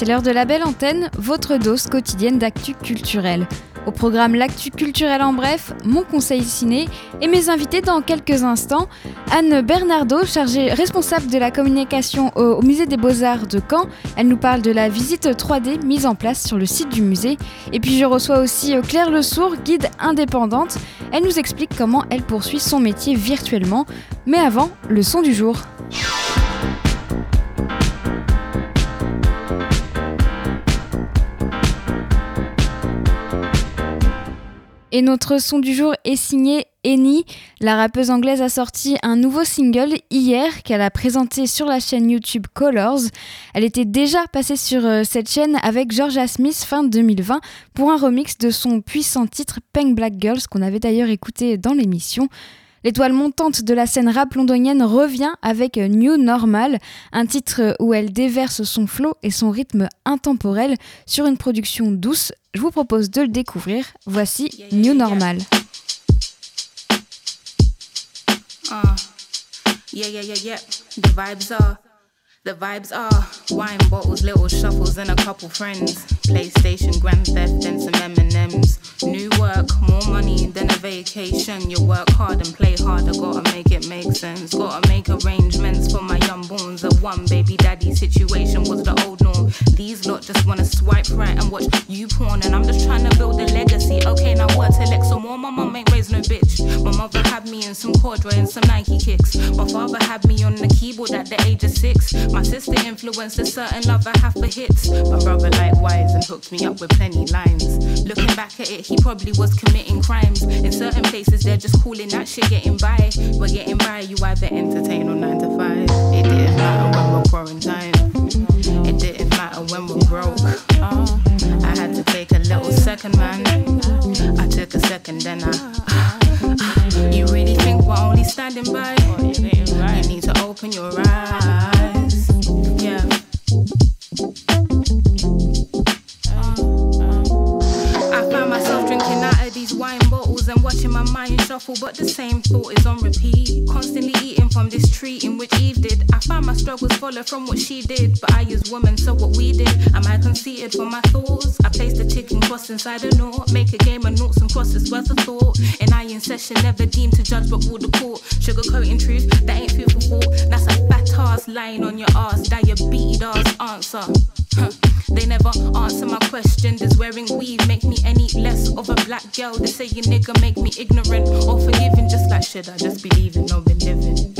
c'est l'heure de la belle antenne, votre dose quotidienne d'actu culturel. Au programme L'actu culturel en bref, mon conseil ciné et mes invités dans quelques instants. Anne Bernardo, chargée responsable de la communication au, musée des beaux-arts de Caen. Elle nous parle de la visite 3D mise en place sur le site du musée. Et puis je reçois aussi euh, Claire Le Sourd, guide indépendante. Elle nous explique comment elle poursuit son métier virtuellement. Mais avant, le son du jour. Et notre son du jour est signé Eni. La rappeuse anglaise a sorti un nouveau single hier qu'elle a présenté sur la chaîne YouTube Colors. Elle était déjà passée sur euh, cette chaîne avec Georgia Smith fin 2020 pour un remix de son puissant titre Pink Black Girls qu'on avait d'ailleurs écouté dans l'émission. L'étoile montante de la scène rap londonienne revient avec New Normal, un titre où elle déverse son flow et son rythme intemporel sur une production douce. Je vous propose de le découvrir. Voici New Normal. Vacation. You work hard and play harder, gotta make it make sense. Gotta make arrangements for my young borns. A one baby daddy situation was the old norm. These lot just wanna swipe right and watch you porn, and I'm just trying to build a legacy. Okay, now what till X or more? My mom ain't raised no bitch. My mother had me in some corduroy and some Nike kicks. My father had me on the keyboard at the age of six. My sister influenced a certain love I have for hits. My brother likewise and hooked me up with plenty lines. Looking back at it, he probably was committing crimes. In certain places, they're just calling that shit getting by. But getting by, you either entertain or nine to five. It didn't matter when we're quarantined. It didn't matter when we're broke. Uh, I had to take a little second, man. I took a second, then I. You really think we're only standing by? You need to open your eyes. And watching my mind shuffle, but the same thought is on repeat. Constantly eating from this tree in which Eve did. I find my struggles follow from what she did, but I use woman, so what we did. Am I conceited for my thoughts? I place the ticking cross inside a knot, make a game of noughts and crosses worth of thought. And I in session, never deemed to judge, but rule the court. Sugarcoating truth, that ain't food for thought. That's a fat ass lying on your ass, diabetes ass answer. Huh. They never answer my question. Does wearing weave make me any less of a black girl? They say you nigga make me ignorant or forgiving. Just like should I just be leaving or be living?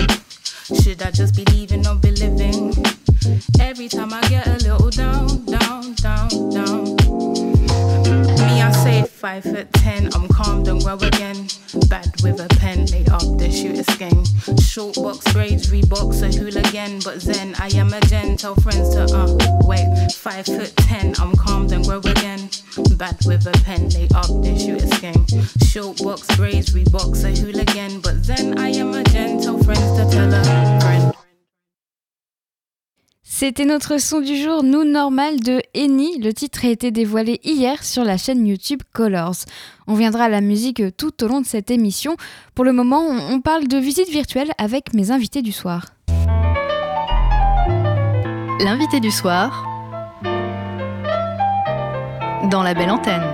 Should I just be leaving or be living? Every time I get a little down, down, down, down. Say five foot ten, I'm calm, don't grow again. Bad with a pen, lay up the shooter gang. Short box braids, Reeboks, a hooligan, but then I am a gen. Tell friends to uh wait, five foot ten, I'm calm, don't grow again. Bad with a pen, lay up the shooter gang. Short box braids, Reeboks, a hooligan, but then I am a gen. Tell friends to tell friend. C'était notre son du jour, Nous Normal de Eni. Le titre a été dévoilé hier sur la chaîne YouTube Colors. On viendra à la musique tout au long de cette émission. Pour le moment, on parle de visite virtuelle avec mes invités du soir. L'invité du soir dans la belle antenne.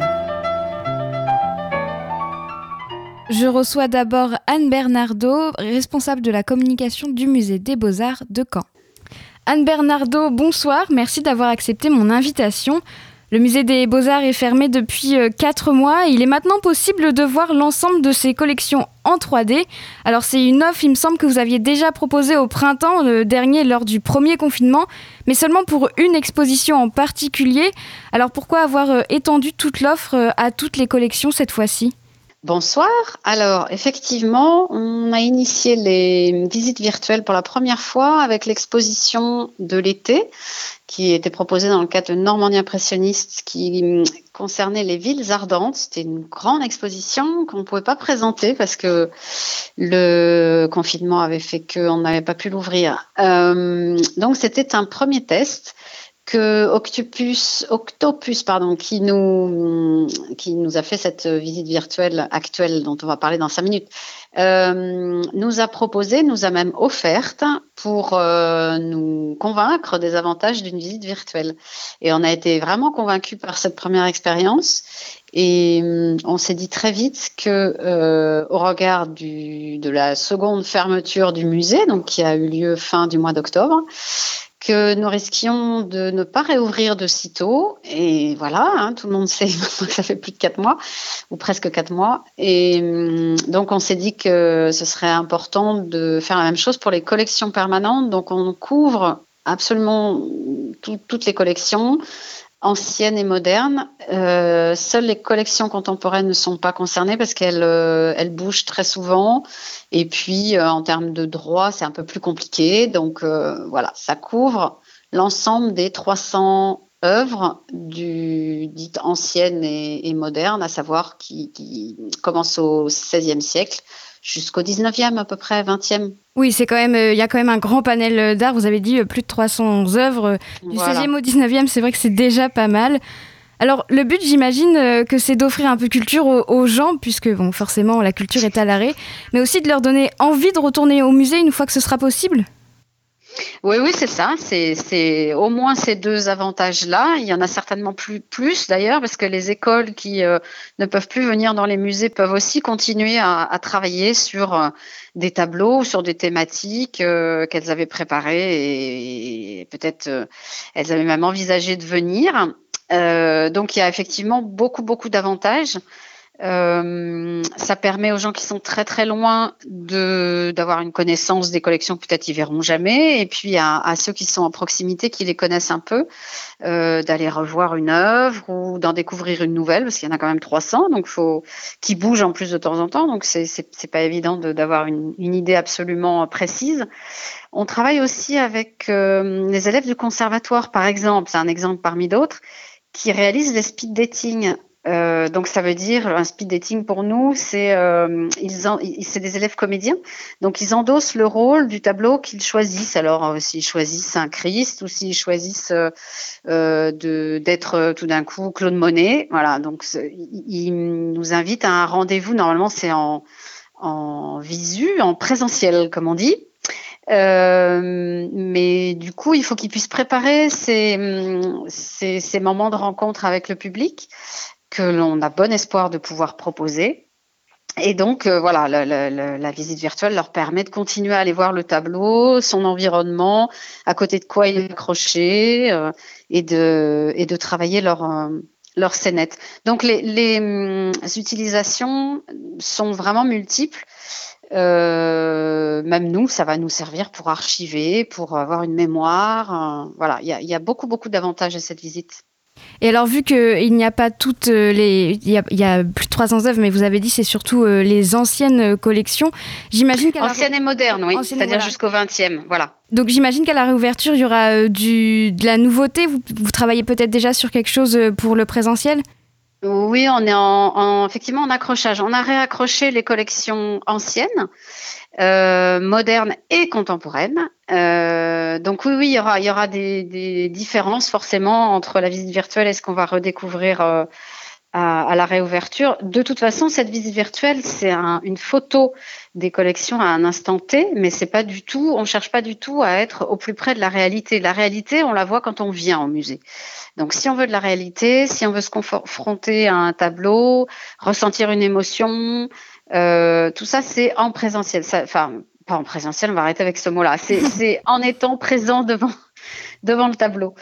Je reçois d'abord Anne Bernardo, responsable de la communication du musée des beaux-arts de Caen. Anne Bernardo, bonsoir, merci d'avoir accepté mon invitation. Le musée des beaux-arts est fermé depuis 4 euh, mois. Il est maintenant possible de voir l'ensemble de ses collections en 3D. Alors c'est une offre, il me semble que vous aviez déjà proposée au printemps dernier lors du premier confinement, mais seulement pour une exposition en particulier. Alors pourquoi avoir euh, étendu toute l'offre euh, à toutes les collections cette fois-ci? Bonsoir. Alors, effectivement, on a initié les visites virtuelles pour la première fois avec l'exposition de l'été qui était proposée dans le cadre de Normandie impressionniste qui hum, concernait les villes ardentes. C'était une grande exposition qu'on ne pouvait pas présenter parce que le confinement avait fait qu'on n'avait pas pu l'ouvrir. Euh, donc, c'était un premier test que Octopus, Octopus pardon, qui nous, qui nous a fait cette visite virtuelle actuelle dont on va parler dans cinq minutes, euh, nous a proposé, nous a même offerte pour euh, nous convaincre des avantages d'une visite virtuelle. Et on a été vraiment convaincus par cette première expérience. Et euh, on s'est dit très vite que, au regard du, de la seconde fermeture du musée, donc qui a eu lieu fin du mois d'octobre, que nous risquions de ne pas réouvrir de sitôt. Et voilà, hein, tout le monde sait que ça fait plus de quatre mois, ou presque quatre mois. Et hum, donc, on s'est dit que ce serait important de faire la même chose pour les collections permanentes. Donc, on couvre absolument toutes les collections anciennes et modernes. Euh, seules les collections contemporaines ne sont pas concernées parce qu'elles euh, elles bougent très souvent. Et puis, euh, en termes de droit, c'est un peu plus compliqué. Donc, voilà, ça couvre l'ensemble des 300 œuvres dites anciennes et, et modernes, à savoir qui, qui commencent au XVIe siècle jusqu'au 19e à peu près, 20e. Oui, c'est quand même, euh, il y a quand même un grand panel euh, d'art. Vous avez dit euh, plus de 300 œuvres du 16e au 19e. C'est vrai que c'est déjà pas mal. Alors, le but, j'imagine, que c'est d'offrir un peu de culture aux, gens, puisque, bon, forcément, la culture est à l'arrêt, mais aussi de leur donner envie de retourner au musée une fois que ce sera possible oui, oui, c'est ça. C'est au moins ces deux avantages-là. Il y en a certainement plus, d'ailleurs, parce que les écoles qui euh, ne peuvent plus venir dans les musées peuvent aussi continuer à, travailler sur euh, des tableaux, sur des thématiques euh, qu'elles avaient préparées et, peut-être elles avaient même envisagé de venir. donc il y a effectivement beaucoup, beaucoup d'avantages. Euh, ça permet aux gens qui sont très très loin de d'avoir une connaissance des collections peut-être ils verront jamais. Et puis à, ceux qui sont en proximité qui les connaissent un peu euh, d'aller revoir une œuvre ou d'en découvrir une nouvelle parce qu'il y en a quand même 300 donc faut qui bougent en plus de temps en temps. Donc c'est c'est pas évident d'avoir une, une, idée absolument précise. On travaille aussi avec euh, les élèves du conservatoire par exemple. C'est un exemple parmi d'autres qui réalisent des speed dating euh, donc ça veut dire un speed dating pour nous, c'est euh, ils c'est des élèves comédiens, donc ils endossent le rôle du tableau qu'ils choisissent. Alors euh, s'ils choisissent un Christ ou s'ils choisissent euh, de d'être tout d'un coup Claude Monet, voilà. Donc ils nous invitent à un rendez-vous. Normalement c'est en en visu, en présentiel comme on dit. Euh, mais du coup, il faut qu'ils puissent préparer ces, ces, ces, moments de rencontre avec le public que l'on a bon espoir de pouvoir proposer. Et donc, euh, voilà, la, visite virtuelle leur permet de continuer à aller voir le tableau, son environnement, à côté de quoi il est accroché, euh, et, de, travailler leur, euh, scénette. Donc, les, hum, utilisations sont vraiment multiples. même nous, ça va nous servir pour archiver, pour avoir une mémoire. voilà, il y a beaucoup, beaucoup d'avantages à cette visite. Et alors, vu qu'il n'y a pas toutes euh, les. Il y a, plus de 300 œuvres, mais vous avez dit c'est surtout euh, les anciennes euh, collections. J'imagine qu'à Anciennes et modernes, oui. C'est-à-dire jusqu'au 20e. Voilà. Donc, j'imagine qu'à la réouverture, il y aura du, de la nouveauté. Vous, vous travaillez peut-être déjà sur quelque chose pour le présentiel? Oui, on est en, effectivement en accrochage. On a réaccroché les collections anciennes, euh, modernes et contemporaines. Euh, donc oui, il y aura, des, différences forcément entre la visite virtuelle et ce qu'on va redécouvrir euh, à, la réouverture. De toute façon, cette visite virtuelle, c'est une photo des collections à un instant T, mais c'est pas du tout, on cherche pas du tout à être au plus près de la réalité. La réalité, on la voit quand on vient au musée. Donc, si on veut de la réalité, si on veut se confronter à un tableau, ressentir une émotion, euh, tout ça, c'est en présentiel. enfin, pas en présentiel, on va arrêter avec ce mot-là. C'est en étant présent devant devant le tableau.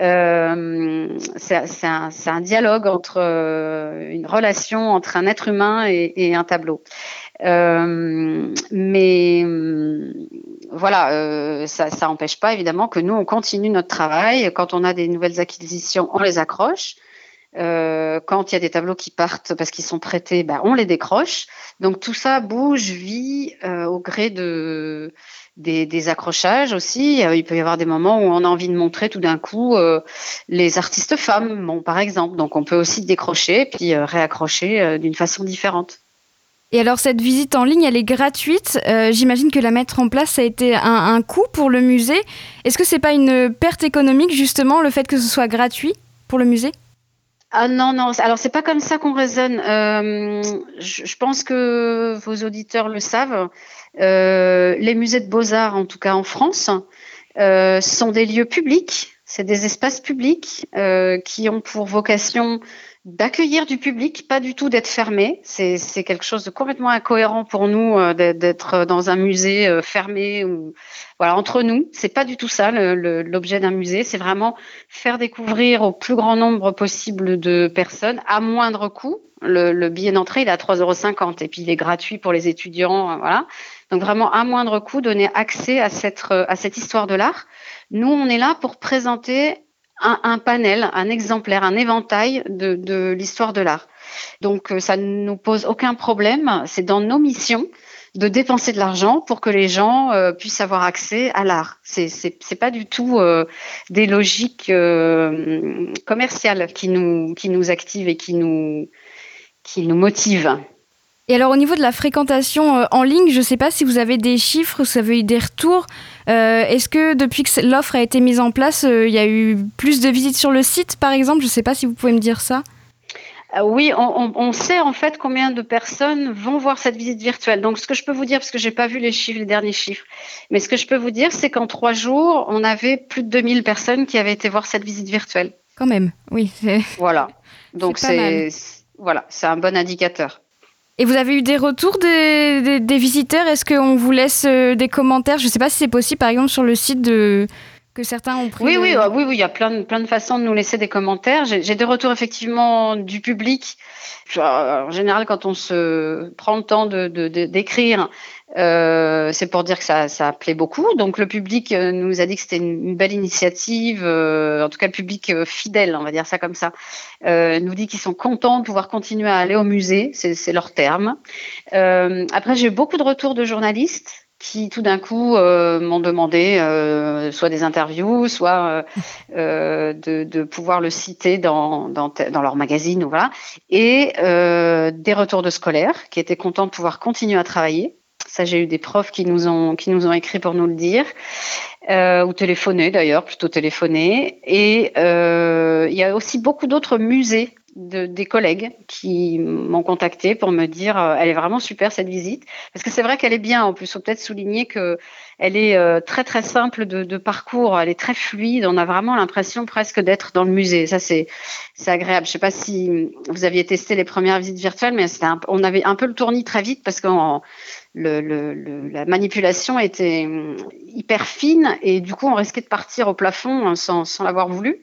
Euh, c'est un, un, dialogue entre euh, une relation entre un être humain et, et un tableau. Euh, mais voilà, euh, ça n'empêche pas évidemment que nous on continue notre travail. Quand on a des nouvelles acquisitions, on les accroche. Euh, quand il y a des tableaux qui partent parce qu'ils sont prêtés, ben, on les décroche. Donc tout ça bouge, vit euh, au gré de, des, accrochages aussi. Euh, il peut y avoir des moments où on a envie de montrer tout d'un coup les artistes femmes, par exemple. Donc on peut aussi décrocher puis réaccrocher d'une façon différente. Et alors cette visite en ligne, elle est gratuite. J'imagine que la mettre en place, ça a été un, un coût pour le musée. Est-ce que c'est pas une perte économique justement le fait que ce soit gratuit pour le musée? Ah non, non, alors c'est pas comme ça qu'on raisonne. Euh, je, pense que vos auditeurs le savent. Euh, les musées de beaux-arts, en tout cas en France, euh, sont des lieux publics, c'est des espaces publics qui ont pour vocation d'accueillir du public, pas du tout d'être fermé. C'est quelque chose de complètement incohérent pour nous euh, d'être dans un musée euh, fermé ou voilà entre nous. C'est pas du tout ça l'objet d'un musée. C'est vraiment faire découvrir au plus grand nombre possible de personnes à moindre coût. Le, le billet d'entrée il est à 3,50 euros et puis il est gratuit pour les étudiants. Voilà. Donc vraiment à moindre coût donner accès à cette à cette histoire de l'art. Nous on est là pour présenter un, panel, un exemplaire, un éventail de, l'histoire de l'art. Donc euh, ça ne nous pose aucun problème. C'est dans nos missions de dépenser de l'argent pour que les gens euh, puissent avoir accès à l'art. C'est c'est pas du tout euh, des logiques commerciales qui nous qui nous activent et qui nous qui nous motivent. Et alors au niveau de la fréquentation en ligne, je ne sais pas si vous avez des chiffres, si vous avez eu des retours. Euh, Est-ce que depuis que l'offre a été mise en place, euh, il y a eu plus de visites sur le site, par exemple? Je ne sais pas si vous pouvez me dire ça. Euh, oui, on, on, sait en fait combien de personnes vont voir cette visite virtuelle. Donc, ce que je peux vous dire, parce que j'ai pas vu les chiffres, les derniers chiffres, mais ce que je peux vous dire, c'est qu'en trois jours, on avait plus de 2000 personnes qui avaient été voir cette visite virtuelle. Quand même, oui. Voilà. Donc c'est voilà, c'est un bon indicateur. Et vous avez eu des retours des, des, des visiteurs? Est-ce qu'on vous laisse euh, des commentaires? Je ne sais pas si c'est possible, par exemple, sur le site de que certains ont pris. Oui, oui, euh, oui, oui, il y a plein de, plein de façons de nous laisser des commentaires. J'ai des retours effectivement du public. En général, quand on se prend le temps de d'écrire, euh, c'est pour dire que ça, ça plaît beaucoup. Donc le public euh, nous a dit que c'était une, belle initiative, euh, en tout cas le public euh, fidèle, on va dire ça comme ça, euh, nous dit qu'ils sont contents de pouvoir continuer à aller au musée, c'est leur terme. après j'ai eu beaucoup de retours de journalistes qui tout d'un coup euh, m'ont demandé euh, soit des interviews, soit euh, de, de, pouvoir le citer dans, dans, dans, leur magazine ou voilà, et des retours de scolaires qui étaient contents de pouvoir continuer à travailler. Ça, j'ai eu des profs qui nous ont qui nous ont écrit pour nous le dire, euh, ou téléphoné d'ailleurs, plutôt téléphoné. Et euh, il y a aussi beaucoup d'autres musées de, des collègues qui m'ont contacté pour me dire euh, elle est vraiment super cette visite. Parce que c'est vrai qu'elle est bien en plus. Faut peut-être souligner que elle est euh, très très simple de, de, parcours. Elle est très fluide. On a vraiment l'impression presque d'être dans le musée. Ça c'est c'est agréable. Je sais pas si vous aviez testé les premières visites virtuelles mais un, on avait un peu le tournis très vite parce que le, le, le, la manipulation était hum, hyper fine et du coup on risquait de partir au plafond sans, sans l'avoir voulu.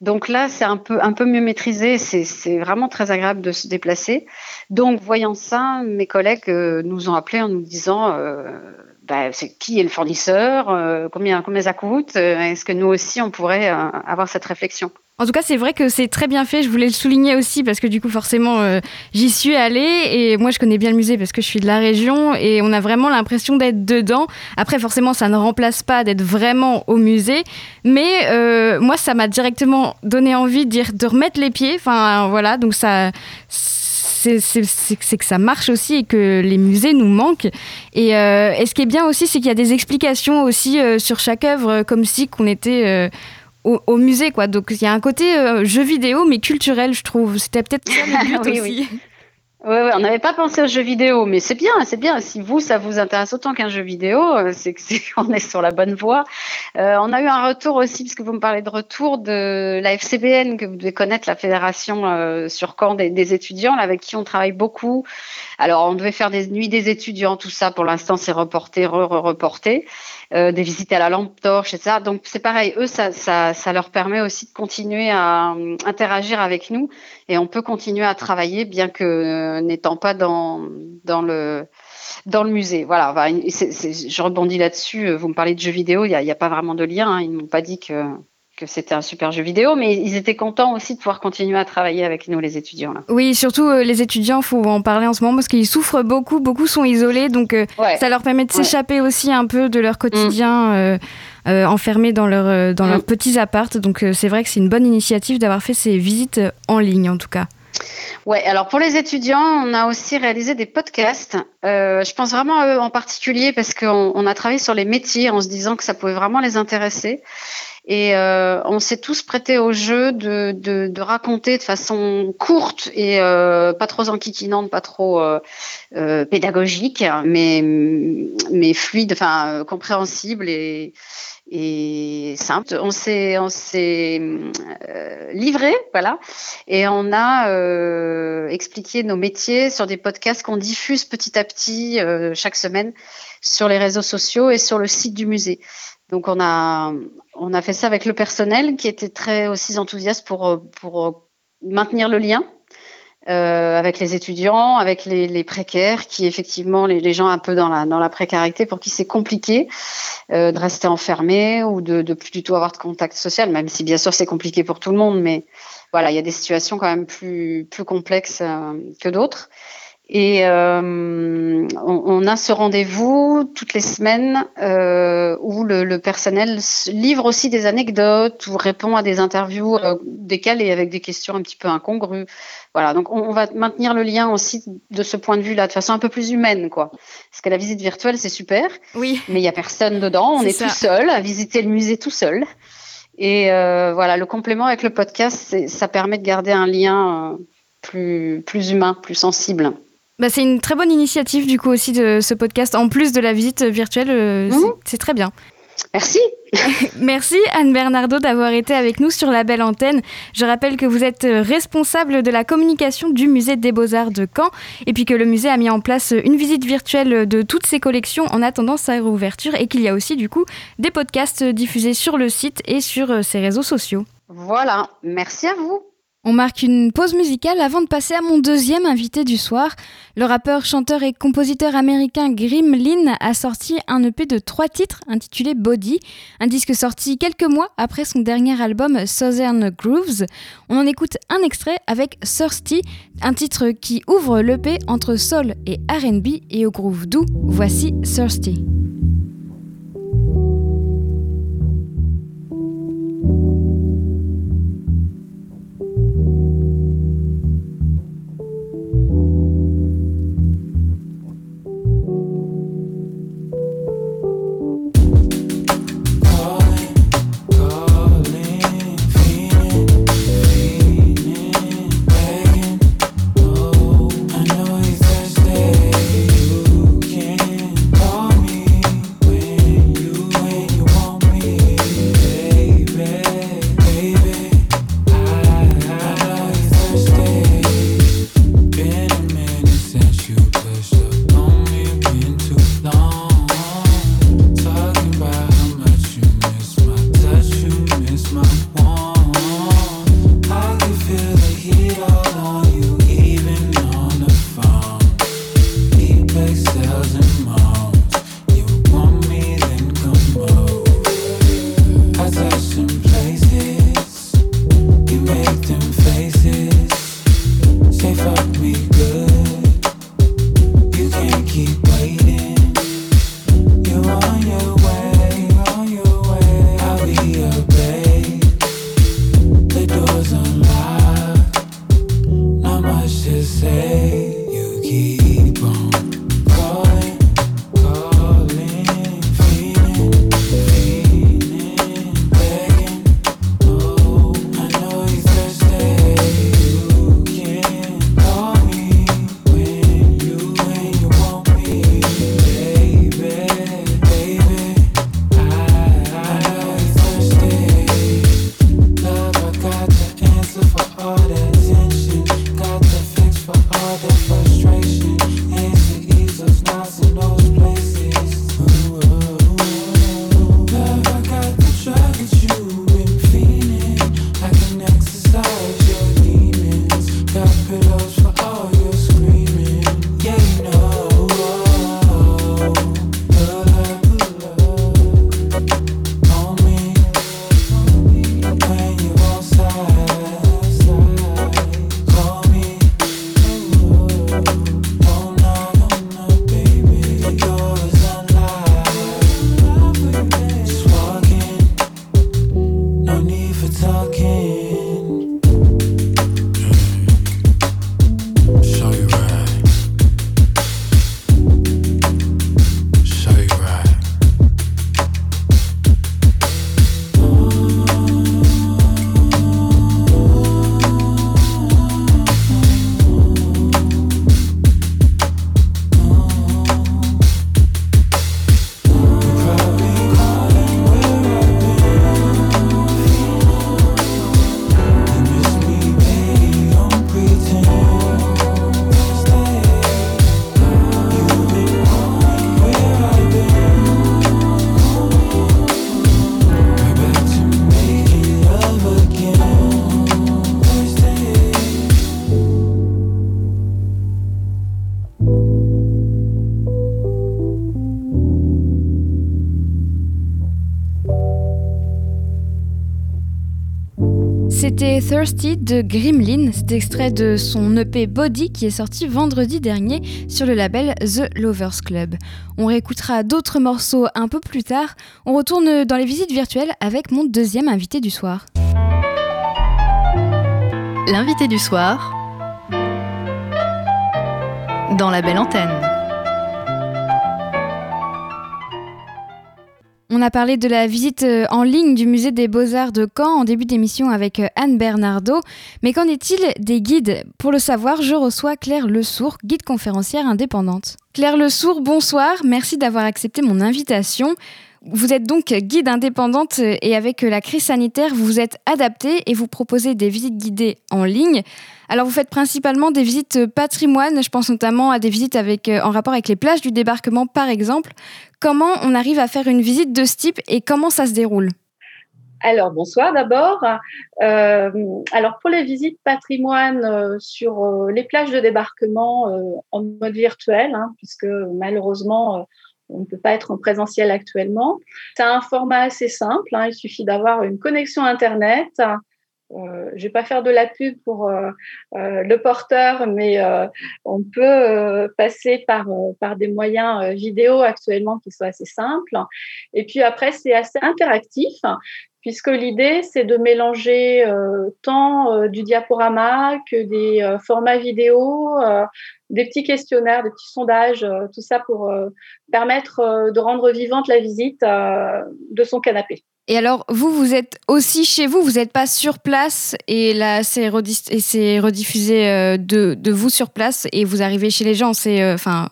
Donc là, c'est un peu, un peu mieux maîtrisé. C'est vraiment très agréable de se déplacer. Donc, voyant ça, mes collègues euh, nous ont appelés en nous disant euh, bah, qui est le fournisseur, euh, combien, combien ça coûte, euh, est-ce que nous aussi on pourrait euh, avoir cette réflexion? En tout cas, c'est vrai que c'est très bien fait. Je voulais le souligner aussi parce que du coup, forcément, euh, j'y suis allée et moi, je connais bien le musée parce que je suis de la région et on a vraiment l'impression d'être dedans. Après, forcément, ça ne remplace pas d'être vraiment au musée, mais moi, ça m'a directement donné envie de, de remettre les pieds. Enfin, voilà, donc ça c'est que ça marche aussi et que les musées nous manquent. Et, euh, et ce qui est bien aussi, c'est qu'il y a des explications aussi euh, sur chaque œuvre, comme si qu'on était euh, au, au, musée, quoi. Donc il y a un côté euh, jeu vidéo, mais culturel, je trouve. C'était peut-être ça le but oui, aussi. Oui. Ouais, on n'avait pas pensé aux jeux vidéo, mais c'est bien, c'est bien. Si vous, ça vous intéresse autant qu'un jeu vidéo, euh, c'est que c'est on est sur la bonne voie. Euh, on a eu un retour aussi, puisque vous me parlez de retour de la FCBN, que vous devez connaître, la fédération euh, sur Caen des, étudiants, avec qui on travaille beaucoup. Alors, on devait faire des nuits des étudiants, tout ça. Pour l'instant, c'est reporté, re-reporté. Euh, des visites à la lampe torche, etc. Donc c'est pareil, eux, ça, ça, ça, leur permet aussi de continuer à euh, interagir avec nous et on peut continuer à travailler bien que euh, n'étant pas dans, dans le dans le musée. Voilà, je rebondis là-dessus. Vous me parlez de jeux vidéo, il n'y a, a, pas vraiment de lien. Hein. Ils ne m'ont pas dit que que c'était un super jeu vidéo, mais ils étaient contents aussi de pouvoir continuer à travailler avec nous, les étudiants. Là. Oui, surtout euh, les étudiants, il faut en parler en ce moment parce qu'ils souffrent beaucoup, beaucoup sont isolés, donc euh, ça leur permet de s'échapper aussi un peu de leur quotidien mm. enfermés dans, leur, dans leurs mm. petits appartes. Donc c'est vrai que c'est une bonne initiative d'avoir fait ces visites en ligne en tout cas. Ouais, alors pour les étudiants, on a aussi réalisé des podcasts. je pense vraiment à eux en particulier parce qu'on on a travaillé sur les métiers en se disant que ça pouvait vraiment les intéresser. Et euh, on s'est tous prêtés au jeu de, de, de, raconter de façon courte et euh, pas trop enquiquinante, pas trop euh, euh pédagogique, mais, mais fluide, enfin euh, compréhensible et, et simple. On s'est on s'est euh, livré, voilà, et on a expliqué nos métiers sur des podcasts qu'on diffuse petit à petit chaque semaine sur les réseaux sociaux et sur le site du musée. Donc on a on a fait ça avec le personnel qui était très aussi enthousiaste pour pour maintenir le lien euh, avec les étudiants, avec les, les précaires, qui effectivement les, gens un peu dans la dans la précarité pour qui c'est compliqué euh, de rester enfermé ou de, de plus du tout avoir de contact social, même si bien sûr c'est compliqué pour tout le monde, mais voilà il y a des situations quand même plus plus complexes euh, que d'autres. Et euh, on, on, a ce rendez-vous toutes les semaines euh, où le, le, personnel livre aussi des anecdotes ou répond à des interviews euh, décalées avec des questions un petit peu incongrues. Voilà, donc on, on, va maintenir le lien aussi de ce point de vue-là, de façon un peu plus humaine, quoi. Parce que la visite virtuelle, c'est super, oui. mais il y a personne dedans, on est, est tout seul à visiter le musée tout seul. Et euh, voilà, le complément avec le podcast, ça permet de garder un lien euh, plus, plus humain, plus sensible. Bah, c'est une très bonne initiative du coup aussi de ce podcast. En plus de la visite virtuelle, euh, mmh. c'est très bien. Merci. Merci Anne Bernardo d'avoir été avec nous sur la belle antenne. Je rappelle que vous êtes responsable de la communication du musée des Beaux-Arts de Caen et puis que le musée a mis en place une visite virtuelle de toutes ses collections en attendant sa réouverture et qu'il y a aussi du coup des podcasts diffusés sur le site et sur ses réseaux sociaux. Voilà, merci à vous. On marque une pause musicale avant de passer à mon deuxième invité du soir. Le rappeur, chanteur et compositeur américain Grim Lynn a sorti un EP de trois titres intitulé Body, un disque sorti quelques mois après son dernier album Southern Grooves. On en écoute un extrait avec Thirsty, un titre qui ouvre l'EP entre soul et RB et au groove doux. Voici Thirsty. Thirsty de Grimlin, c'est extrait de son EP Body qui est sorti vendredi dernier sur le label The Lovers Club. On réécoutera d'autres morceaux un peu plus tard. On retourne dans les visites virtuelles avec mon deuxième invité du soir. L'invité du soir dans la belle antenne. On a parlé de la visite euh, en ligne du musée des beaux-arts de Caen en début d'émission avec euh, Anne Bernardo. Mais qu'en est-il des guides? Pour le savoir, je reçois Claire Lesourd, guide conférencière indépendante. Claire Lesourd, bonsoir, merci d'avoir accepté mon invitation. Vous êtes donc guide indépendante et avec la crise sanitaire, vous vous êtes adaptée et vous proposez des visites guidées en ligne. Alors vous faites principalement des visites patrimoine, je pense notamment à des visites avec, euh, en rapport avec les plages du débarquement par exemple. Comment on arrive à faire une visite de ce type et comment ça se déroule? Alors, bonsoir d'abord. Euh, alors, pour les visites patrimoine euh, sur les plages de débarquement en mode virtuel, hein, puisque malheureusement, on ne peut pas être en présentiel actuellement. C'est un format assez simple. Hein. il suffit d'avoir une connexion Internet. Euh, je vais pas faire de la pub pour euh, euh, le porteur, mais on peut passer par, par des moyens vidéo actuellement qui sont assez simples. Et puis après, c'est assez interactif puisque l'idée, c'est de mélanger euh, tant euh, du diaporama que des euh, formats vidéo, des petits questionnaires, des petits sondages, tout ça pour permettre de rendre vivante la visite de son canapé. Et alors, vous, vous êtes aussi chez vous, vous n'êtes pas sur place et là, c'est rediffusé de, de, vous sur place et vous arrivez chez les gens, c'est enfin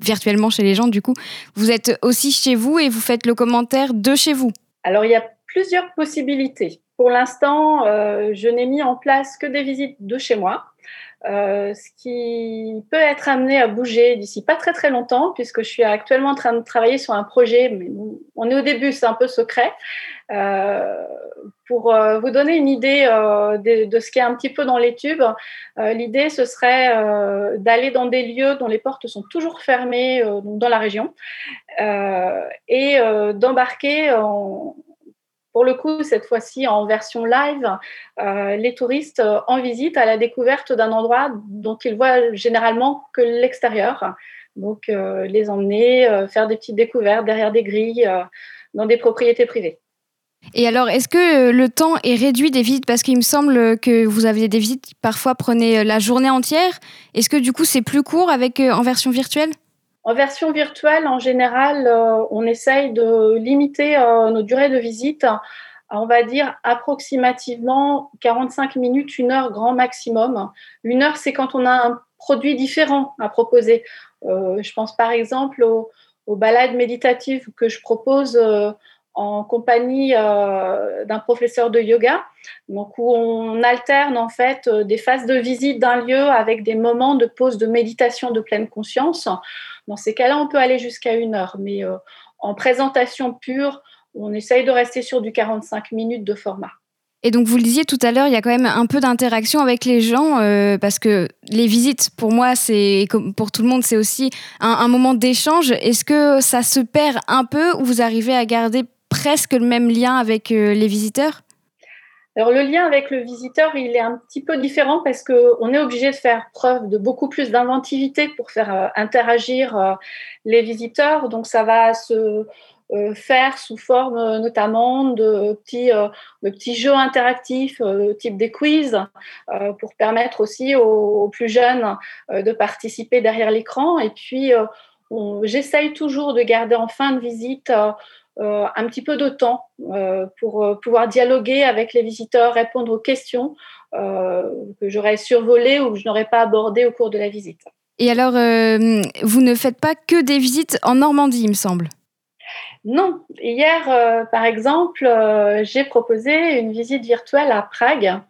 virtuellement chez les gens du coup. Vous êtes aussi chez vous et vous faites le commentaire de chez vous. Alors, il y a plusieurs possibilités. Pour l'instant, euh, je n'ai mis en place que des visites de chez moi. Euh, ce qui peut être amené à bouger d'ici pas très très longtemps, puisque je suis actuellement en train de travailler sur un projet, mais on est au début, c'est un peu secret. Euh, pour vous donner une idée de, ce qui est un petit peu dans les tubes, l'idée ce serait d'aller dans des lieux dont les portes sont toujours fermées dans la région et d'embarquer en pour le coup, cette fois-ci en version live, euh, les touristes euh, en visite à la découverte d'un endroit dont ils voient généralement que l'extérieur. Donc, euh, les emmener, faire des petites découvertes derrière des grilles, dans des propriétés privées. Et alors, est-ce que le temps est réduit des visites? Parce qu'il me semble que vous avez des visites qui parfois prenaient la journée entière. Est-ce que du coup, c'est plus court en version virtuelle? En version virtuelle, en général, euh, on essaye de limiter euh, nos durées de visite à, on va dire, approximativement 45 minutes, une heure grand maximum. Une heure, c'est quand on a un produit différent à proposer. Euh, je pense par exemple aux, balades méditatives que je propose en compagnie d'un professeur de yoga, donc où on alterne en fait des phases de visite d'un lieu avec des moments de pause de méditation de pleine conscience. Dans ces cas-là, on peut aller jusqu'à une heure, mais euh, en présentation pure, on essaye de rester sur du 45 minutes de format. Et donc vous le disiez tout à l'heure, il y a quand même un peu d'interaction avec les gens euh, parce que les visites, pour moi, c'est pour tout le monde, c'est aussi un, moment d'échange. Est-ce que ça se perd un peu ou vous arrivez à garder presque le même lien avec euh, les visiteurs? Alors le lien avec le visiteur, il est un petit peu différent parce qu'on est obligé de faire preuve de beaucoup plus d'inventivité pour faire euh, interagir euh, les visiteurs. Donc ça va se faire sous forme notamment de petits, de petits jeux interactifs type des quiz pour permettre aussi aux, plus jeunes de participer derrière l'écran. Et puis, j'essaye toujours de garder en fin de visite un petit peu de temps pour pouvoir dialoguer avec les visiteurs, répondre aux questions que j'aurais survolées ou que je n'aurais pas abordées au cours de la visite. Et alors, euh, vous ne faites pas que des visites en Normandie, il me semble. Non. Hier, euh, par exemple, euh, j'ai proposé une visite virtuelle à Prague.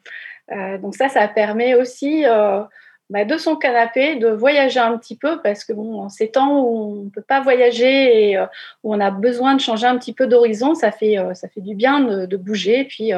donc ça, ça permet aussi bah, de son canapé de voyager un petit peu parce que bon, en ces temps où on ne peut pas voyager et où on a besoin de changer un petit peu d'horizon, ça fait, ça fait du bien de, bouger et puis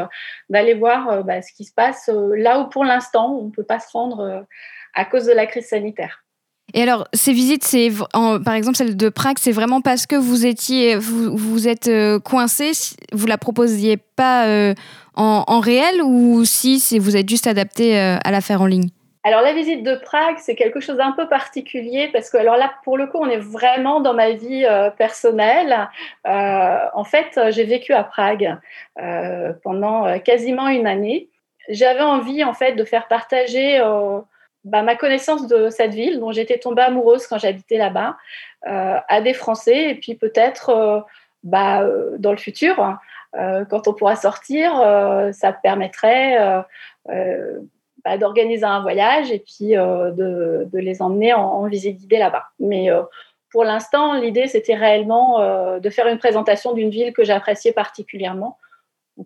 d'aller voir bah, ce qui se passe là où pour l'instant on ne peut pas se rendre à cause de la crise sanitaire. Et alors, ces visites, par exemple celle de Prague, c'est vraiment parce que vous étiez, vous, vous êtes euh, coincé, vous la proposiez pas euh, en, réel ou si vous êtes juste adapté euh, à la faire en ligne? Alors la visite de Prague, c'est quelque chose d'un peu particulier parce que alors là, pour le coup, on est vraiment dans ma vie personnelle. en fait, j'ai vécu à Prague pendant quasiment une année. J'avais envie en fait de faire partager bah, ma connaissance de cette ville, dont j'étais tombée amoureuse quand j'habitais là-bas, euh, à des Français. Et puis peut-être, euh, bah, euh, dans le futur, quand on pourra sortir, ça permettrait bah, d'organiser un voyage et puis de, de, les emmener en, en visite guidée là-bas. Mais pour l'instant, l'idée, c'était réellement de faire une présentation d'une ville que j'appréciais particulièrement.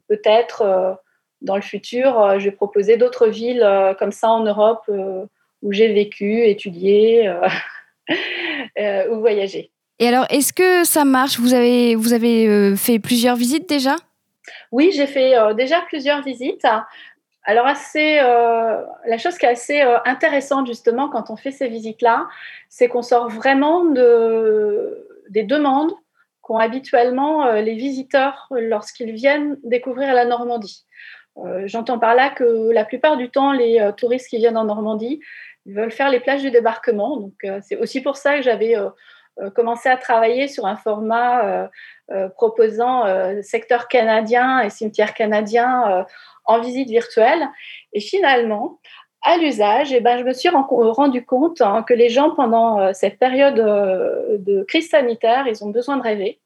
Peut-être dans le futur, euh, je vais proposer d'autres villes euh, comme ça en Europe euh, où j'ai vécu, étudié ou voyagé. Et alors, est-ce que ça marche? Vous avez, vous avez fait plusieurs visites déjà? Oui, j'ai fait déjà plusieurs visites. Alors, assez, la chose qui est assez intéressante justement quand on fait ces visites-là, c'est qu'on sort vraiment de, des demandes qu'ont habituellement les visiteurs lorsqu'ils viennent découvrir la Normandie. Euh, j'entends par là que la plupart du temps, les euh, touristes qui viennent en Normandie veulent faire les plages du débarquement. Euh, c'est aussi pour ça que j'avais commencé à travailler sur un format proposant secteur canadien et cimetière canadien en visite virtuelle. Et finalement, à l'usage, eh ben, je me suis rendu compte hein, que les gens, pendant cette période de crise sanitaire, ils ont besoin de rêver.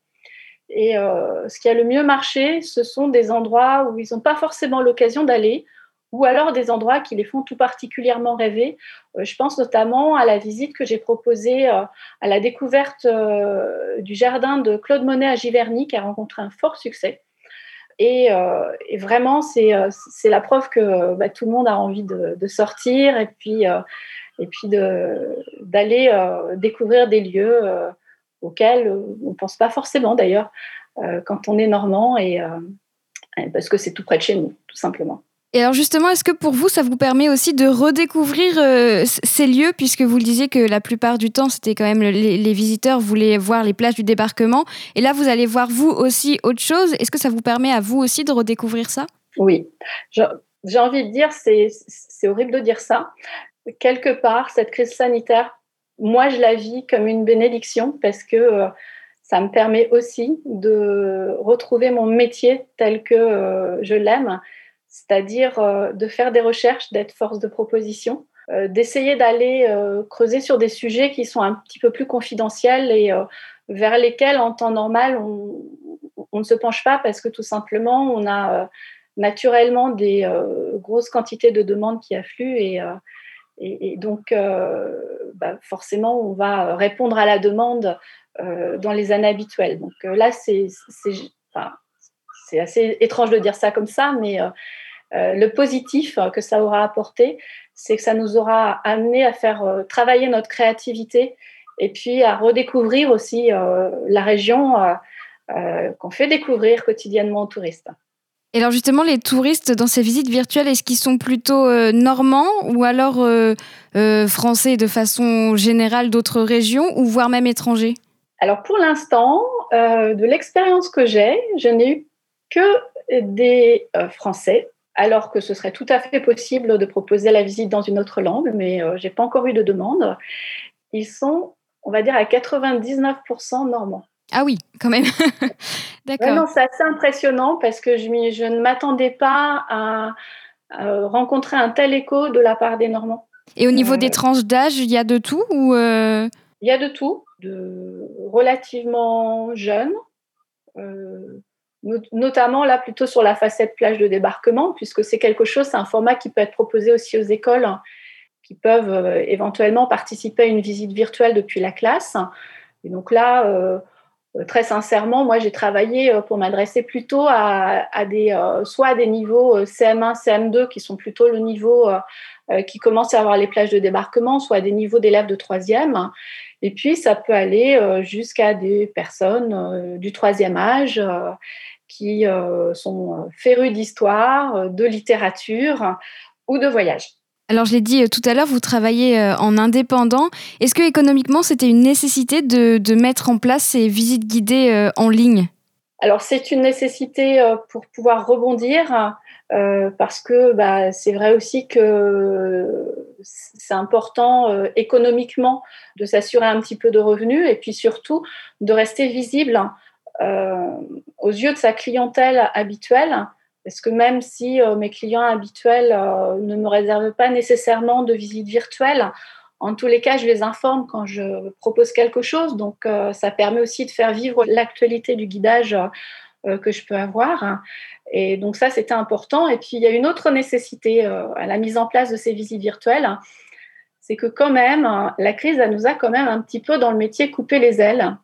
Et euh, ce qui a le mieux marché, ce sont des endroits où ils n'ont pas forcément l'occasion d'aller, ou alors des endroits qui les font tout particulièrement rêver. Euh, je pense notamment à la visite que j'ai proposée euh, à la découverte du jardin de Claude Monet à Giverny, qui a rencontré un fort succès. Et, vraiment, c'est la preuve que bah, tout le monde a envie de, sortir et puis, puis d'aller découvrir des lieux auxquels on ne pense pas forcément d'ailleurs euh, quand on est normand et euh, parce que c'est tout près de chez nous, tout simplement. Et alors justement, est-ce que pour vous, ça vous permet aussi de redécouvrir euh, ces lieux, puisque vous le disiez que la plupart du temps, c'était quand même les, visiteurs voulaient voir les plages du débarquement, et là, vous allez voir vous aussi autre chose. Est-ce que ça vous permet à vous aussi de redécouvrir ça? Oui, j'ai envie de dire, c'est horrible de dire ça. Quelque part, cette crise sanitaire moi, je la vis comme une bénédiction parce que euh, ça me permet aussi de retrouver mon métier tel que euh, je l'aime, c'est-à-dire euh, de faire des recherches, d'être force de proposition, d'essayer d'aller creuser sur des sujets qui sont un petit peu plus confidentiels et vers lesquels, en temps normal, on, ne se penche pas parce que tout simplement, on a naturellement des grosses quantités de demandes qui affluent et donc, euh, bah, forcément, on va répondre à la demande euh, dans les années habituelles. Donc euh, là, c'est assez étrange de dire ça comme ça, mais le positif que ça aura apporté, c'est que ça nous aura amené à faire travailler notre créativité et puis à redécouvrir aussi la région qu'on fait découvrir quotidiennement aux touristes. Et alors justement, les touristes dans ces visites virtuelles, est-ce qu'ils sont plutôt euh, normands ou alors euh, euh, français de façon générale d'autres régions ou voire même étrangers? Alors pour l'instant, de l'expérience que j'ai, je n'ai eu que des Français, alors que ce serait tout à fait possible de proposer la visite dans une autre langue, mais je n'ai pas encore eu de demande. Ils sont, on va dire, à 99% normands. Ah oui, quand même. D'accord. c'est assez impressionnant parce que je, je ne m'attendais pas à, rencontrer un tel écho de la part des Normands. Et au niveau des tranches d'âge, il y a de tout ou Il y a de tout, de relativement jeunes, notamment là plutôt sur la facette plage de débarquement, puisque c'est quelque chose, c'est un format qui peut être proposé aussi aux écoles qui peuvent euh, éventuellement participer à une visite virtuelle depuis la classe. Et donc là, euh, euh, très sincèrement, moi j'ai travaillé pour m'adresser plutôt à, des, soit à des niveaux CM1, CM2 qui sont plutôt le niveau qui commence à avoir les plages de débarquement, soit à des niveaux d'élèves de troisième. Et puis ça peut aller jusqu'à des personnes du troisième âge qui euh, sont euh, férus d'histoire, euh, de littérature ou de voyage. Alors, je l'ai dit tout à l'heure, vous travaillez en indépendant. Est-ce que économiquement, c'était une nécessité de, mettre en place ces visites guidées en ligne? Alors, c'est une nécessité pour pouvoir rebondir, parce que bah, c'est vrai aussi que c'est important économiquement de s'assurer un petit peu de revenus et puis surtout de rester visible euh, aux yeux de sa clientèle habituelle, parce que même si euh, mes clients habituels euh, ne me réservent pas nécessairement de visites virtuelles, en tous les cas, je les informe quand je propose quelque chose. Donc, ça permet aussi de faire vivre l'actualité du guidage que je peux avoir. Et donc, ça, c'était important. Et puis, il y a une autre nécessité à la mise en place de ces visites virtuelles. C'est que quand même, la crise, elle nous a quand même un petit peu dans le métier coupé les ailes.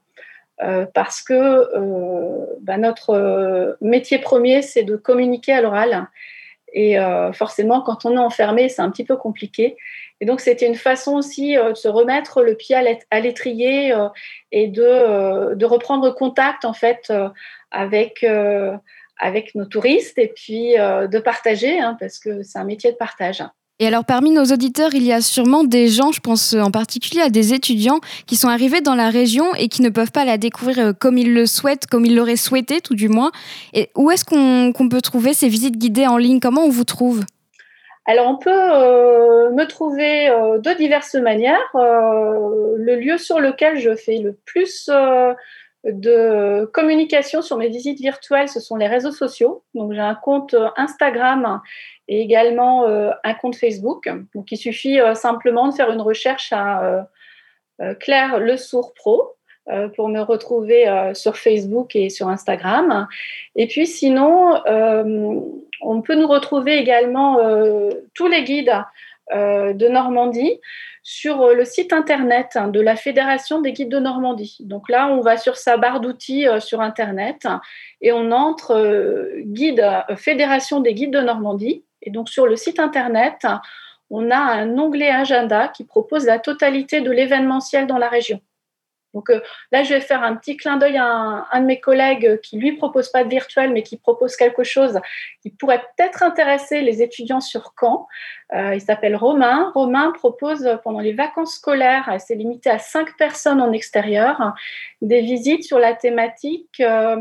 Euh, parce que euh, bah, notre euh, métier premier, c'est de communiquer à l'oral. Et forcément, quand on est enfermé, c'est un petit peu compliqué. Et donc, c'était une façon aussi de se remettre le pied à l'étrier et de, reprendre contact, en fait, avec, avec nos touristes et puis de partager, hein, parce que c'est un métier de partage. Et alors parmi nos auditeurs, il y a sûrement des gens, je pense en particulier à des étudiants qui sont arrivés dans la région et qui ne peuvent pas la découvrir euh, comme ils le souhaitent, comme ils l'auraient souhaité tout du moins. Et où est-ce qu'on peut trouver ces visites guidées en ligne? Comment on vous trouve? Alors, on peut euh, me trouver euh, de diverses manières. le lieu sur lequel je fais le plus de communication sur mes visites virtuelles, ce sont les réseaux sociaux. Donc, j'ai un compte Instagram et également euh, un compte Facebook. Donc, il suffit euh, simplement de faire une recherche à euh, Claire Le Sourd Pro pour me retrouver sur Facebook et sur Instagram. Et puis sinon, on peut nous retrouver également tous les guides de Normandie sur le site internet de la Fédération des guides de Normandie. Donc là, on va sur sa barre d'outils sur internet et on entre guide Fédération des guides de Normandie et donc sur le site internet, on a un onglet agenda qui propose la totalité de l'événementiel dans la région. Donc euh, là, je vais faire un petit clin d'œil à un, de mes collègues qui lui propose pas de virtuel, mais qui propose quelque chose qui pourrait peut-être intéresser les étudiants sur Caen. Euh, il s'appelle Romain. Romain propose pendant les vacances scolaires, c'est limité à cinq personnes en extérieur, des visites sur la thématique euh,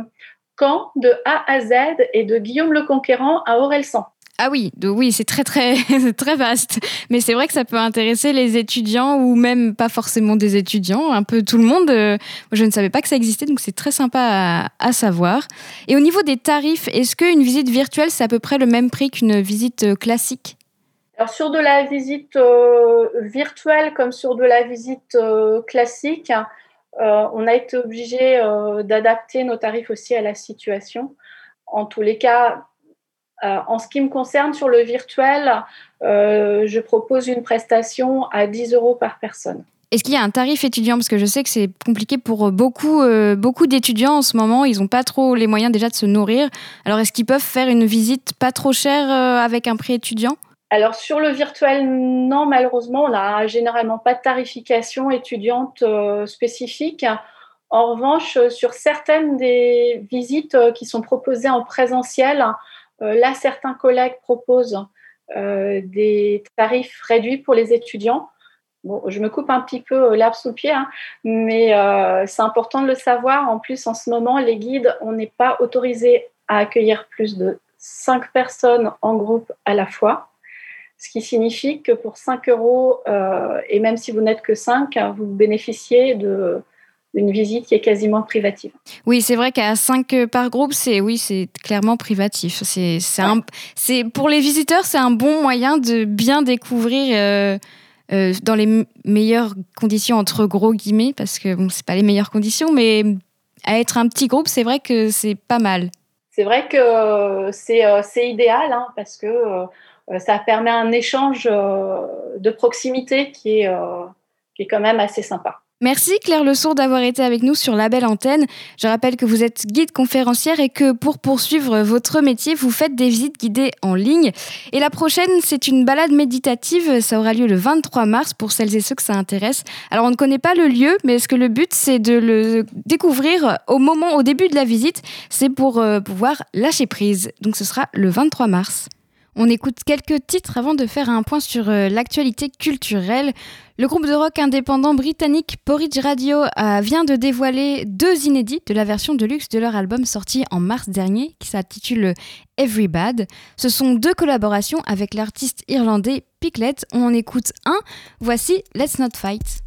Caen de A à Z et de Guillaume le Conquérant à Orelsan. Ah oui, oui, c'est très très très vaste. Mais c'est vrai que ça peut intéresser les étudiants ou même pas forcément des étudiants, un peu tout le monde. Euh, je ne savais pas que ça existait, donc c'est très sympa à, savoir. Et au niveau des tarifs, est-ce qu'une visite virtuelle c'est à peu près le même prix qu'une visite euh, classique? Sur de la visite euh, virtuelle comme sur de la visite classique, on a été obligé d'adapter nos tarifs aussi à la situation. En tous les cas, euh, en ce qui me concerne, sur le virtuel, euh, je propose une prestation à 10 euros par personne. Est-ce qu'il y a un tarif étudiant? Parce que je sais que c'est compliqué pour beaucoup, euh, beaucoup d'étudiants en ce moment. Ils n'ont pas trop les moyens déjà de se nourrir. Alors, est-ce qu'ils peuvent faire une visite pas trop chère avec un prix étudiant? Alors sur le virtuel, non, malheureusement, on n'a généralement pas de tarification étudiante spécifique. En revanche, sur certaines des visites qui sont proposées en présentiel, là, certains collègues proposent euh, des tarifs réduits pour les étudiants. Je me coupe un petit peu euh, l'herbe sous le pied, hein, mais c'est important de le savoir. En plus, en ce moment, les guides, on n'est pas autorisé à accueillir plus de 5 personnes en groupe à la fois, ce qui signifie que pour 5 euros, et même si vous n'êtes que 5, vous bénéficiez de une visite qui est quasiment privative. Oui, c'est vrai qu'à 5 par groupe, c'est oui, c'est clairement privatif. C'est c'est pour les visiteurs, c'est un bon moyen de bien découvrir euh, euh, dans les meilleures conditions entre gros guillemets parce que bon, c'est pas les meilleures conditions mais à être un petit groupe, c'est vrai que c'est pas mal. C'est vrai que c'est idéal hein, parce que ça permet un échange de proximité qui est, qui est quand même assez sympa. Merci Claire Lesourd d'avoir été avec nous sur la belle antenne. Je rappelle que vous êtes guide conférencière et que pour poursuivre votre métier, vous faites des visites guidées en ligne. Et la prochaine, c'est une balade méditative. Ça aura lieu le 23 mars pour celles et ceux que ça intéresse. Alors on ne connaît pas le lieu, mais est-ce que le but c'est de le découvrir au moment, au début de la visite? C'est pour euh, pouvoir lâcher prise. Donc ce sera le 23 mars. On écoute quelques titres avant de faire un point sur euh, l'actualité culturelle. Le groupe de rock indépendant britannique Porridge Radio euh, vient de dévoiler deux inédits de la version de luxe de leur album sorti en mars dernier qui s'intitule euh, Every Bad. Ce sont deux collaborations avec l'artiste irlandais Piclet. On en écoute un. Voici Let's Not Fight.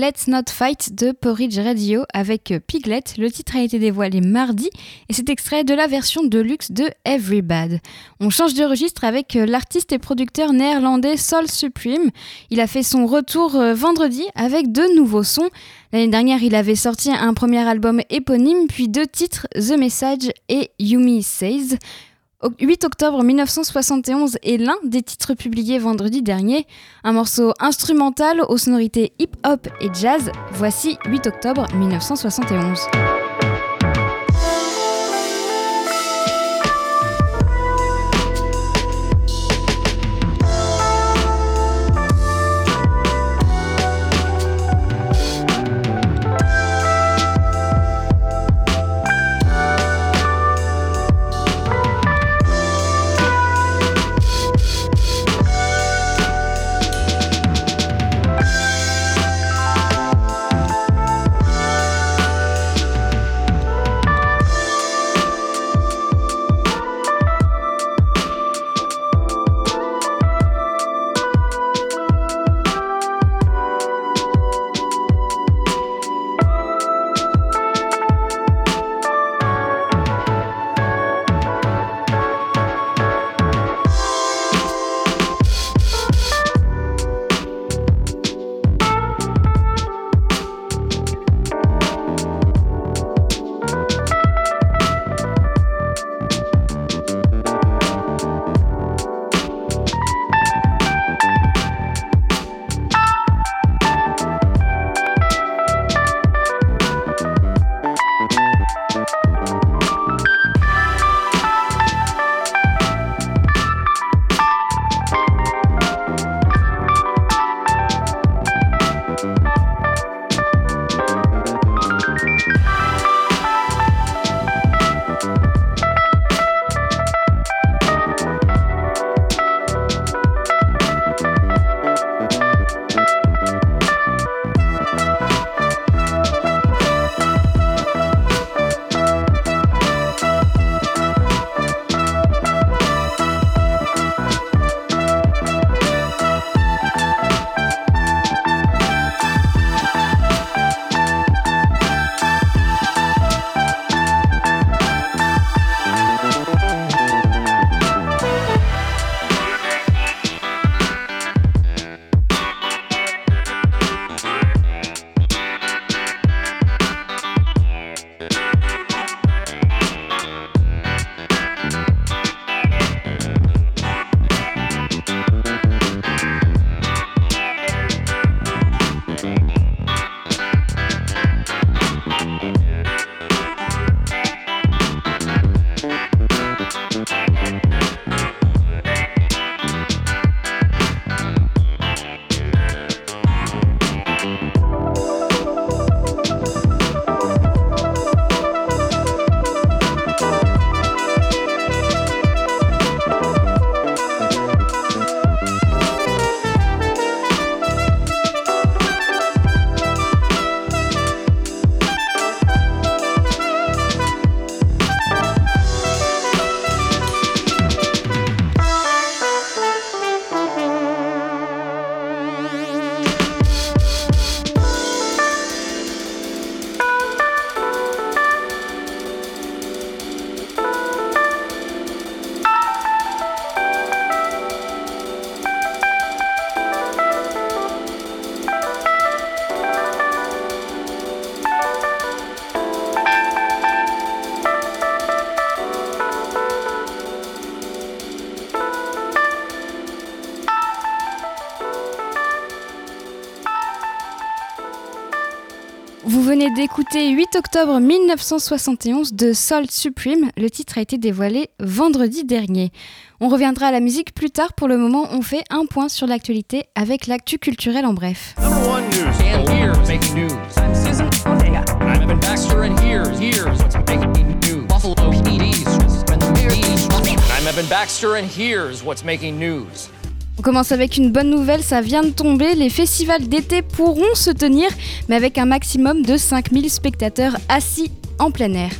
Let's Not Fight de Porridge Radio avec Piglet. Le titre a été dévoilé mardi et c'est extrait de la version de luxe de Everybad. On change de registre avec l'artiste et producteur néerlandais Soul Supreme. Il a fait son retour euh, vendredi avec deux nouveaux sons. L'année dernière, il avait sorti un premier album éponyme, puis deux titres, The Message et Yumi Says. 8 octobre 1971 est l'un des titres publiés vendredi dernier, un morceau instrumental aux sonorités hip-hop et jazz. Voici 8 octobre 1971. D'écouter 8 octobre 1971 de Salt Supreme. Le titre a été dévoilé vendredi dernier. On reviendra à la musique plus tard. Pour le moment, on fait un point sur l'actualité avec l'actu culturel en bref. Baxter and here's what's making news. On commence avec une bonne nouvelle, ça vient de tomber, les festivals d'été pourront se tenir, mais avec un maximum de 5000 spectateurs assis en plein air.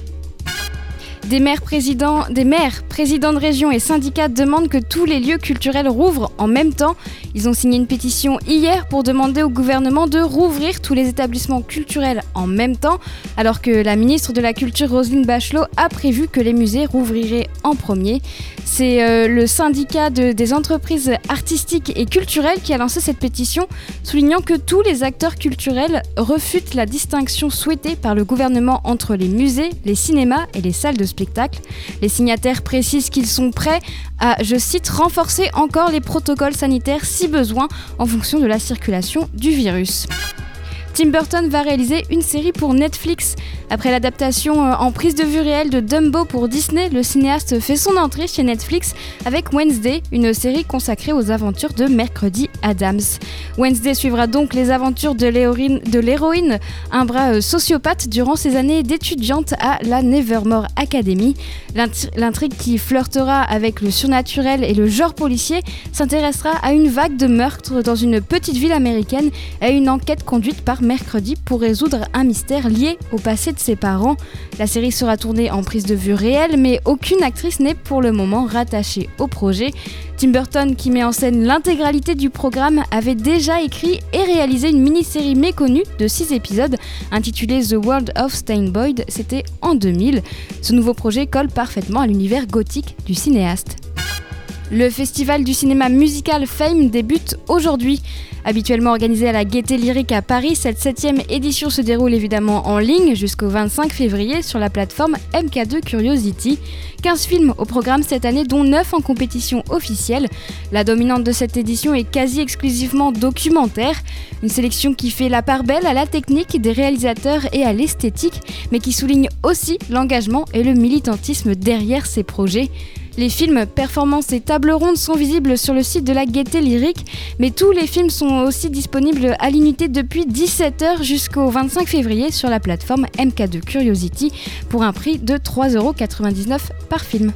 Des maires, présidents, de région et syndicats demandent que tous les lieux culturels rouvrent en même temps. Ils ont signé une pétition hier pour demander au gouvernement de rouvrir tous les établissements culturels en même temps, alors que la ministre de la Culture Roselyne Bachelot a prévu que les musées rouvriraient en premier. C'est euh, le syndicat des entreprises artistiques et culturelles qui a lancé cette pétition, soulignant que tous les acteurs culturels refutent la distinction souhaitée par le gouvernement entre les musées, les cinémas et les salles de spectacle. Les signataires précisent qu'ils sont prêts à, je cite, renforcer encore les protocoles sanitaires si besoin en fonction de la circulation du virus. Tim Burton va réaliser une série pour Netflix. Après l'adaptation euh, en prise de vue réelle de Dumbo pour Disney, le cinéaste fait son entrée chez Netflix avec Wednesday, une série consacrée aux aventures de Mercredi Adams. Wednesday suivra donc les aventures de l'héroïne, un bras euh, sociopathe durant ses années d'étudiante à la Nevermore Academy. L'intrigue qui flirtera avec le surnaturel et le genre policier s'intéressera à une vague de meurtres dans une petite ville américaine et à une enquête conduite par mercredi pour résoudre un mystère lié au passé de ses parents. La série sera tournée en prise de vue réelle, mais aucune actrice n'est pour le moment rattachée au projet. Tim Burton, qui met en scène l'intégralité du programme, avait déjà écrit et réalisé une mini-série méconnue de 6 épisodes intitulée The World of Stein Boyd, c'était en 2000. Ce nouveau projet colle parfaitement à l'univers gothique du cinéaste. Le festival du cinéma musical Fame débute aujourd'hui. Habituellement organisé à la Gaieté Lyrique à Paris, cette septième édition se déroule évidemment en ligne jusqu'au 25 février sur la plateforme MK2 Curiosity. 15 films au programme cette année, dont 9 en compétition officielle. La dominante de cette édition est quasi exclusivement documentaire, une sélection qui fait la part belle à la technique des réalisateurs et à l'esthétique, mais qui souligne aussi l'engagement et le militantisme derrière ces projets. Les films, performances et tables rondes sont visibles sur le site de la Gaieté Lyrique, mais tous les films sont aussi disponibles à l'unité depuis 17h jusqu'au 25 février sur la plateforme MK2 Curiosity pour un prix de 3,99€ par film.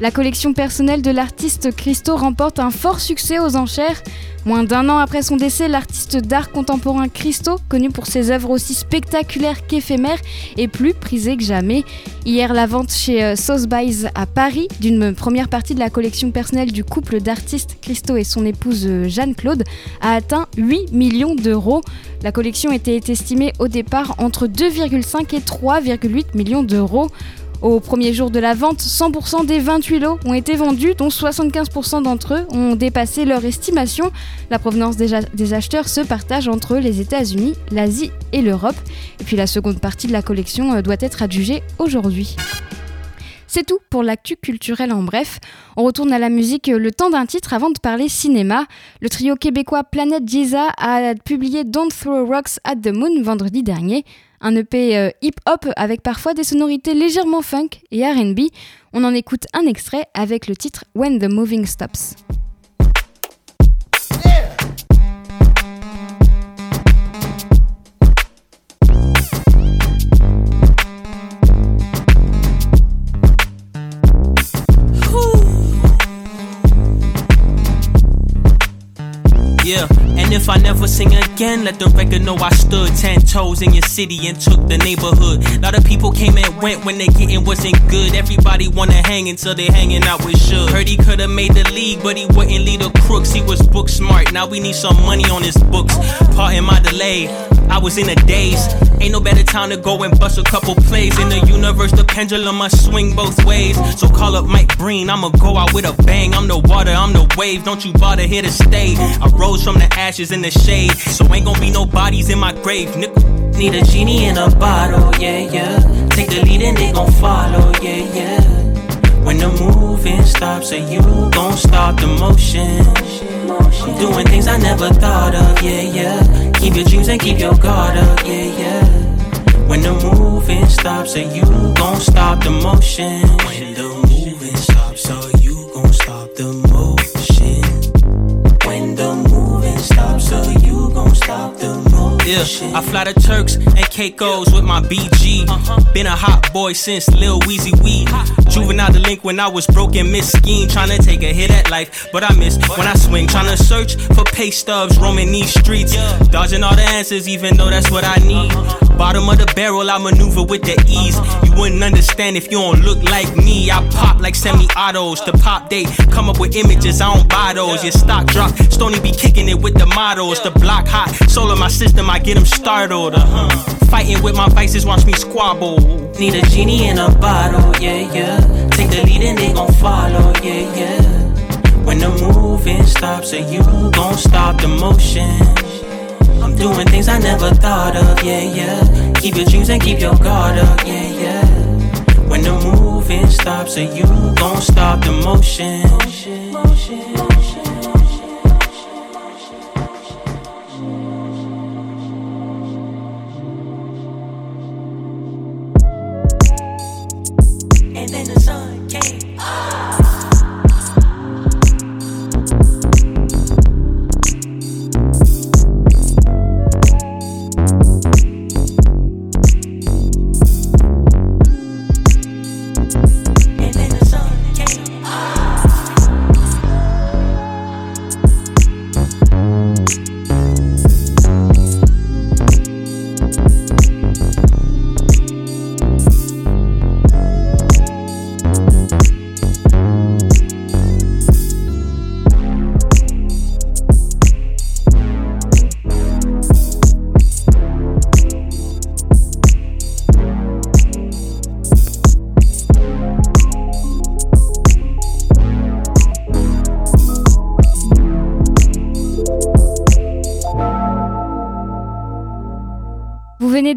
La collection personnelle de l'artiste Christo remporte un fort succès aux enchères. Moins d'un an après son décès, l'artiste d'art contemporain Christo, connu pour ses œuvres aussi spectaculaires qu'éphémères, est plus prisé que jamais. Hier, la vente chez euh, Sotheby's à Paris d'une première partie de la collection personnelle du couple d'artistes Christo et son épouse euh, Jeanne-Claude a atteint 8 millions d'euros. La collection était estimée au départ entre 2,5 et 3,8 millions d'euros. Au premier jour de la vente, 100% des 28 lots ont été vendus, dont 75% d'entre eux ont dépassé leur estimation. La provenance des, acheteurs se partage entre les États-Unis, l'Asie et l'Europe. Et puis la seconde partie de la collection euh, doit être adjugée aujourd'hui. C'est tout pour l'actu culturel en bref. On retourne à la musique euh, le temps d'un titre avant de parler cinéma. Le trio québécois Planète Giza a publié Don't Throw Rocks at the Moon vendredi dernier un EP euh, hip-hop avec parfois des sonorités légèrement funk et RB. On en écoute un extrait avec le titre When the Moving Stops. And if I never sing again, let the record know I stood ten toes in your city and took the neighborhood. A lot of people came and went when they getting wasn't good. Everybody wanna hang until they hanging out with Suge. Heard he could've made the league, but he wouldn't lead the crooks. He was book smart. Now we need some money on his books. Pardon my delay. I was in a daze. Ain't no better time to go and bust a couple plays. In the universe, the pendulum must swing both ways. So call up Mike Breen, I'ma go out with a bang. I'm the water, I'm the wave. Don't you bother here to stay. I rose from the ashes in the shade. So ain't gonna be no bodies in my grave, nigga. Need a genie in a bottle, yeah, yeah. Take the lead and they gon' follow, yeah, yeah. When the moving stops, so you gon' stop the motion. I'm doing things I never thought of, yeah, yeah. Keep your dreams and keep your guard up, yeah, yeah. When the moving stops, so you gon' stop the motion. Yeah, I fly the Turks and Caicos with my BG. Uh-huh. Been a hot boy since Lil Weezy Wee. Juvenile delinquent, I was broken, miss skiing, trying to take a hit at life. But I miss when I swing, trying to search for pay stubs, roaming these streets. Dodging all the answers, even though that's what I need. Bottom of the barrel, I maneuver with the ease. You wouldn't understand if you don't look like me. I pop like semi autos. The pop date, come up with images, I don't buy those. Your stock drop, Stony be kicking it with the models. The block hot, soul of my system, I get them startled. Uh-huh. Fighting with my vices, watch me squabble. Need a genie in a bottle, yeah, yeah. Take the lead and they gon' follow, yeah, yeah. When the moving stops, are you gon' stop the motion? I'm doing things I never thought of, yeah, yeah. Keep your dreams and keep your guard up, yeah, yeah. When the moving stops, are you gon' stop the motion? motion,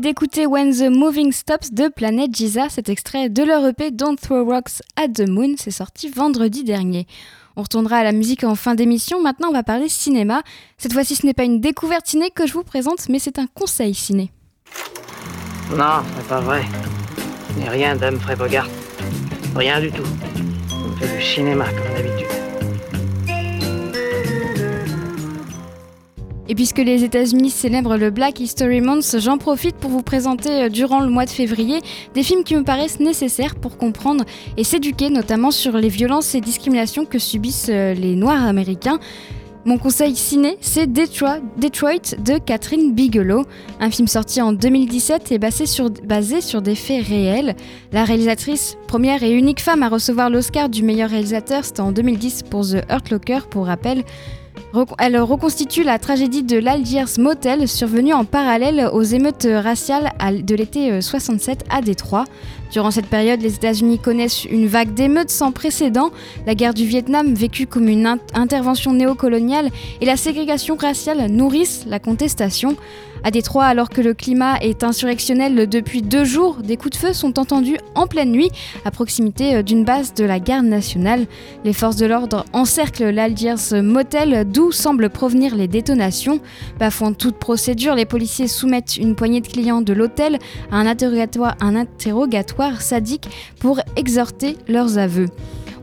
d'écouter When the Moving Stops de Planet Giza, cet extrait de leur EP Don't Throw Rocks at the Moon, c'est sorti vendredi dernier. On retournera à la musique en fin d'émission, maintenant on va parler cinéma. Cette fois-ci ce n'est pas une découverte ciné que je vous présente, mais c'est un conseil ciné. Non, c'est pas vrai. N'est rien d'Humphrey Bogart. Rien du tout. On fait du cinéma comme d'habitude. Et puisque les États-Unis célèbrent le Black History Month, j'en profite pour vous présenter euh, durant le mois de février des films qui me paraissent nécessaires pour comprendre et s'éduquer notamment sur les violences et discriminations que subissent euh, les Noirs américains. Mon conseil ciné, c'est Detroit, Detroit de Catherine Bigelow, un film sorti en 2017 et basé sur, basé sur des faits réels. La réalisatrice, première et unique femme à recevoir l'Oscar du meilleur réalisateur, c'était en 2010 pour The Hurt Locker, pour rappel. Elle reconstitue la tragédie de l'Algiers Motel survenue en parallèle aux émeutes raciales de l'été euh, 67 à Détroit. Durant cette période, les États-Unis connaissent une vague d'émeutes sans précédent, la guerre du Vietnam vécue comme une in- intervention néocoloniale et la ségrégation raciale nourrissent la contestation. À Détroit, alors que le climat est insurrectionnel depuis deux jours, des coups de feu sont entendus en pleine nuit à proximité euh, d'une base de la garde nationale. Les forces de l'ordre encerclent l'Algiers Motel, d'où semblent provenir les détonations. Bafouant toute procédure, les policiers soumettent une poignée de clients de l'hôtel à un interrogatoire sadique pour exhorter leurs aveux.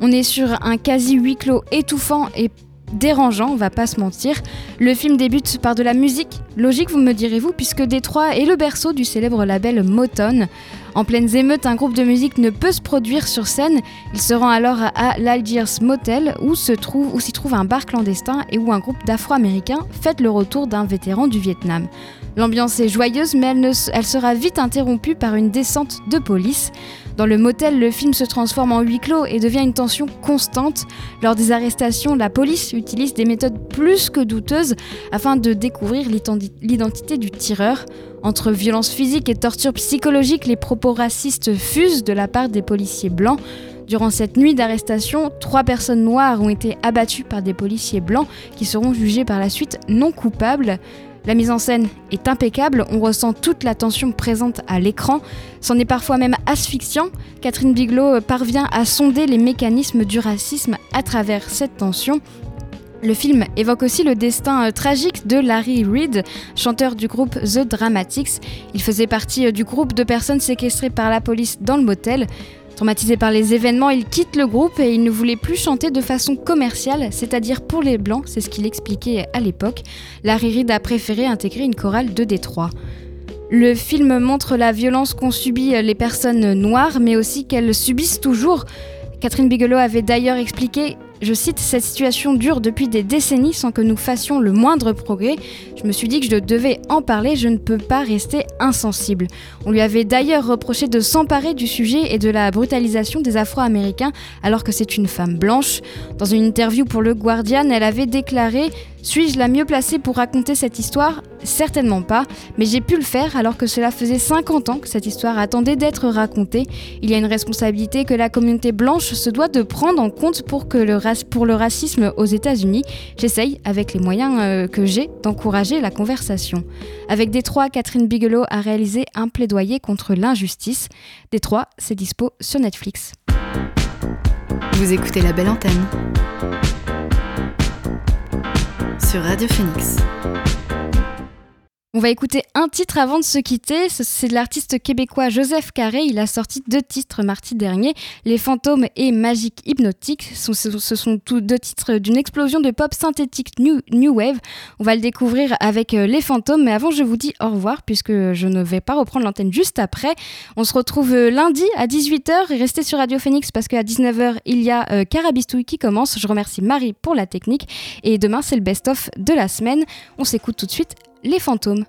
On est sur un quasi huis clos étouffant et dérangeant, on va pas se mentir. Le film débute par de la musique, logique vous me direz-vous, puisque Détroit est le berceau du célèbre label Motown. En pleines émeutes, un groupe de musique ne peut se produire sur scène. Il se rend alors à l'Algiers Motel où se trouve, où s'y trouve un bar clandestin et où un groupe d'Afro-Américains fête le retour d'un vétéran du Vietnam. L'ambiance est joyeuse, mais elle, sera vite interrompue par une descente de police. Dans le motel, le film se transforme en huis clos et devient une tension constante. Lors des arrestations, la police utilise des méthodes plus que douteuses afin de découvrir l'identi- l'identité du tireur. Entre violence physique et torture psychologique, les propos racistes fusent de la part des policiers blancs. Durant cette nuit d'arrestation, trois personnes noires ont été abattues par des policiers blancs qui seront jugés par la suite non coupables. La mise en scène est impeccable, on ressent toute la tension présente à l'écran, c'en est parfois même asphyxiant. Catherine Bigelow parvient à sonder les mécanismes du racisme à travers cette tension. Le film évoque aussi le destin euh, tragique de Larry Reed, chanteur du groupe The Dramatics. Il faisait partie euh, du groupe de personnes séquestrées par la police dans le motel. Traumatisé par les événements, il quitte le groupe et il ne voulait plus chanter de façon commerciale, c'est-à-dire pour les blancs, c'est ce qu'il expliquait à l'époque. Larry Reed a préféré intégrer une chorale de Détroit. Le film montre la violence qu'ont subi les personnes noires, mais aussi qu'elles subissent toujours. Catherine Bigelow avait d'ailleurs expliqué je cite, Cette situation dure depuis des décennies sans que nous fassions le moindre progrès. Je me suis dit que je devais en parler, je ne peux pas rester insensible. On lui avait d'ailleurs reproché de s'emparer du sujet et de la brutalisation des Afro-Américains alors que c'est une femme blanche. Dans une interview pour le Guardian, elle avait déclaré suis-je la mieux placée pour raconter cette histoire? Certainement pas, mais j'ai pu le faire alors que cela faisait 50 ans que cette histoire attendait d'être racontée. Il y a une responsabilité que la communauté blanche se doit de prendre en compte pour, que le, racisme aux États-Unis. J'essaye, avec les moyens euh, que j'ai, d'encourager la conversation. Avec Détroit, Catherine Bigelow a réalisé un plaidoyer contre l'injustice. Détroit, c'est dispo sur Netflix. Vous écoutez la belle antenne sur Radio Phoenix. On va écouter un titre avant de se quitter. C'est de l'artiste québécois Joseph Carré. Il a sorti deux titres mardi dernier, Les Fantômes et Magique Hypnotique. Ce sont tous deux titres d'une explosion de pop synthétique new, new, Wave. On va le découvrir avec euh, Les Fantômes. Mais avant, je vous dis au revoir puisque je ne vais pas reprendre l'antenne juste après. On se retrouve euh, lundi à 18h et restez sur Radio Phoenix parce qu'à 19h, il y a euh, Carabistouille qui commence. Je remercie Marie pour la technique. Et demain, c'est le best-of de la semaine. On s'écoute tout de suite les fantômes.